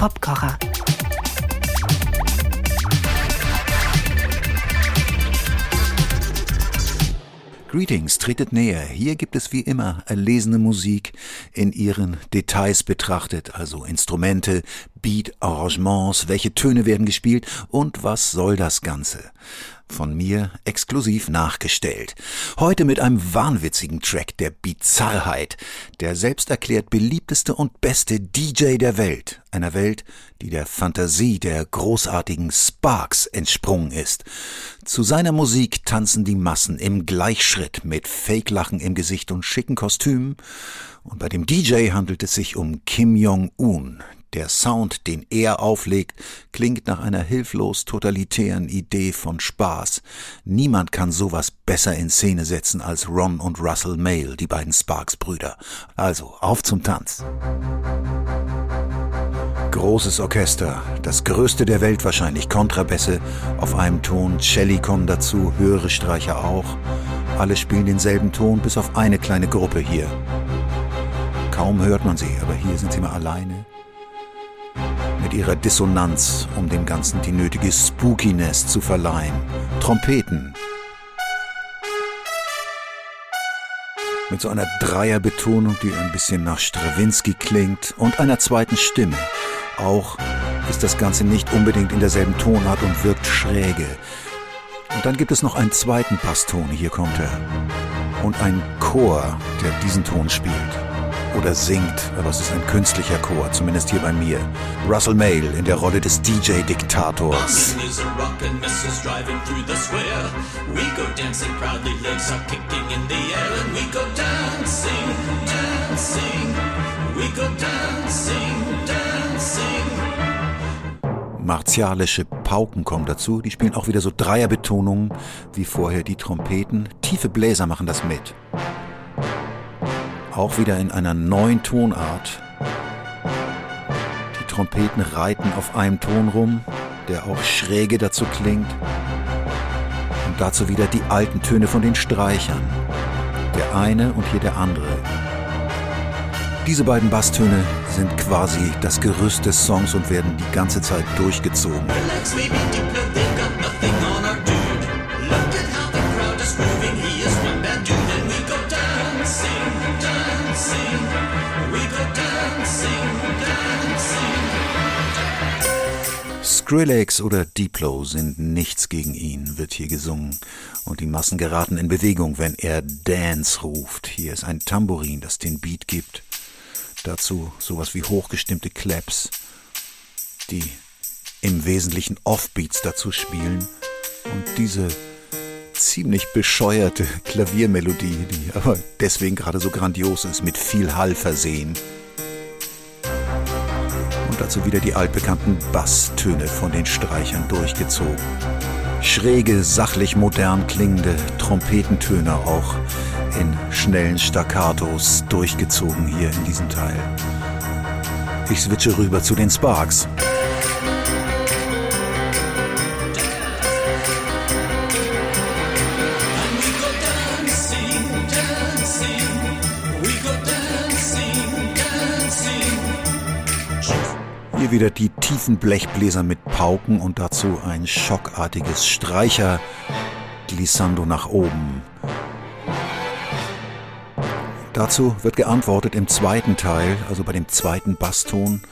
Popkocher. Greetings, tretet näher. Hier gibt es wie immer erlesene Musik in ihren Details betrachtet, also Instrumente, Beat, Arrangements, welche Töne werden gespielt und was soll das Ganze von mir exklusiv nachgestellt. Heute mit einem wahnwitzigen Track der Bizarrheit, der selbst erklärt beliebteste und beste DJ der Welt, einer Welt, die der Fantasie der großartigen Sparks entsprungen ist. Zu seiner Musik tanzen die Massen im Gleichschritt mit Fake-Lachen im Gesicht und schicken Kostümen, und bei dem DJ handelt es sich um Kim Jong-un, der Sound, den er auflegt, klingt nach einer hilflos totalitären Idee von Spaß. Niemand kann sowas besser in Szene setzen als Ron und Russell Mail, die beiden Sparks-Brüder. Also, auf zum Tanz. Großes Orchester, das größte der Welt wahrscheinlich, Kontrabässe auf einem Ton, Celli kommen dazu, höhere Streicher auch. Alle spielen denselben Ton, bis auf eine kleine Gruppe hier. Kaum hört man sie, aber hier sind sie mal alleine mit ihrer Dissonanz, um dem Ganzen die nötige Spookiness zu verleihen. Trompeten. Mit so einer Dreierbetonung, die ein bisschen nach Strawinski klingt und einer zweiten Stimme. Auch ist das Ganze nicht unbedingt in derselben Tonart und wirkt schräge. Und dann gibt es noch einen zweiten Passton, hier kommt er. Und einen Chor, der diesen Ton spielt oder singt, aber es ist ein künstlicher Chor, zumindest hier bei mir. Russell Mail in der Rolle des DJ-Diktators. Martialische Pauken kommen dazu, die spielen auch wieder so Dreierbetonungen wie vorher die Trompeten. Tiefe Bläser machen das mit auch wieder in einer neuen Tonart. Die Trompeten reiten auf einem Ton rum, der auch schräge dazu klingt. Und dazu wieder die alten Töne von den Streichern. Der eine und hier der andere. Diese beiden Basstöne sind quasi das Gerüst des Songs und werden die ganze Zeit durchgezogen. Skrillex oder Diplo sind nichts gegen ihn, wird hier gesungen. Und die Massen geraten in Bewegung, wenn er Dance ruft. Hier ist ein Tambourin, das den Beat gibt. Dazu sowas wie hochgestimmte Claps, die im Wesentlichen Offbeats dazu spielen. Und diese ziemlich bescheuerte Klaviermelodie, die aber deswegen gerade so grandios ist, mit viel Hall versehen dazu wieder die altbekannten Basstöne von den Streichern durchgezogen. Schräge, sachlich modern klingende Trompetentöne auch in schnellen Staccatos durchgezogen hier in diesem Teil. Ich switche rüber zu den Sparks. Wieder die tiefen Blechbläser mit Pauken und dazu ein schockartiges Streicher Glissando nach oben. Dazu wird geantwortet im zweiten Teil, also bei dem zweiten Basston,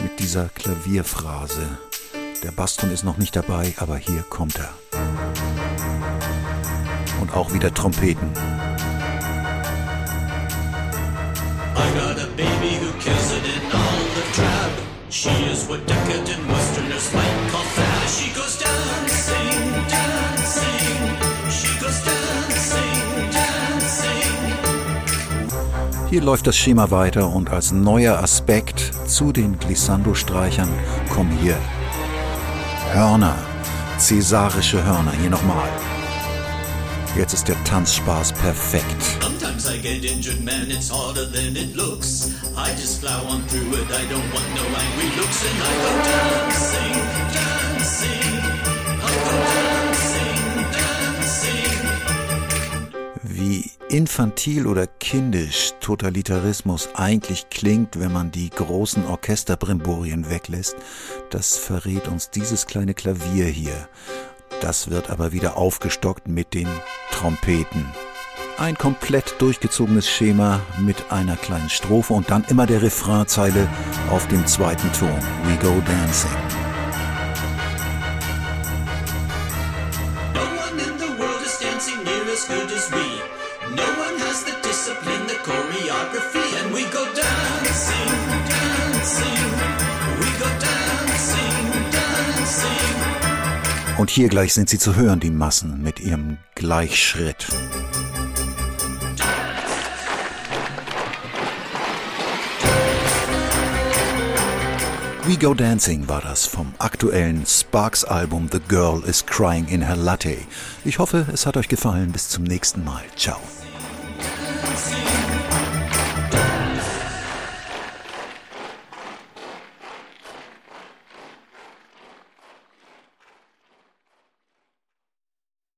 mit dieser Klavierphrase. Der Basston ist noch nicht dabei, aber hier kommt er. Und auch wieder Trompeten. What decadent Westerners might call. She goes dancing, dancing. She goes dancing, dancing. Hier läuft das Schema weiter und als neuer Aspekt zu den Glissando-Streichern kommen hier Hörner, cäsarische Hörner. Hier nochmal. Jetzt ist der Tanzspaß perfekt. Sometimes I get injured, man, it's harder than it looks. I just plow on through it, I don't want no angry looks, and I go dancing, dancing, I go dancing, dancing. Wie infantil oder kindisch Totalitarismus eigentlich klingt, wenn man die großen Orchesterbremborien weglässt, das verrät uns dieses kleine Klavier hier. Das wird aber wieder aufgestockt mit den Trompeten. Ein komplett durchgezogenes Schema mit einer kleinen Strophe und dann immer der Refrainzeile auf dem zweiten Ton. We go dancing. No one in the world is dancing near as good as we. No one has the discipline, the choreography, and we go dancing, dancing. Und hier gleich sind sie zu hören, die Massen, mit ihrem Gleichschritt. We Go Dancing war das vom aktuellen Sparks Album The Girl is Crying in Her Latte. Ich hoffe, es hat euch gefallen. Bis zum nächsten Mal. Ciao.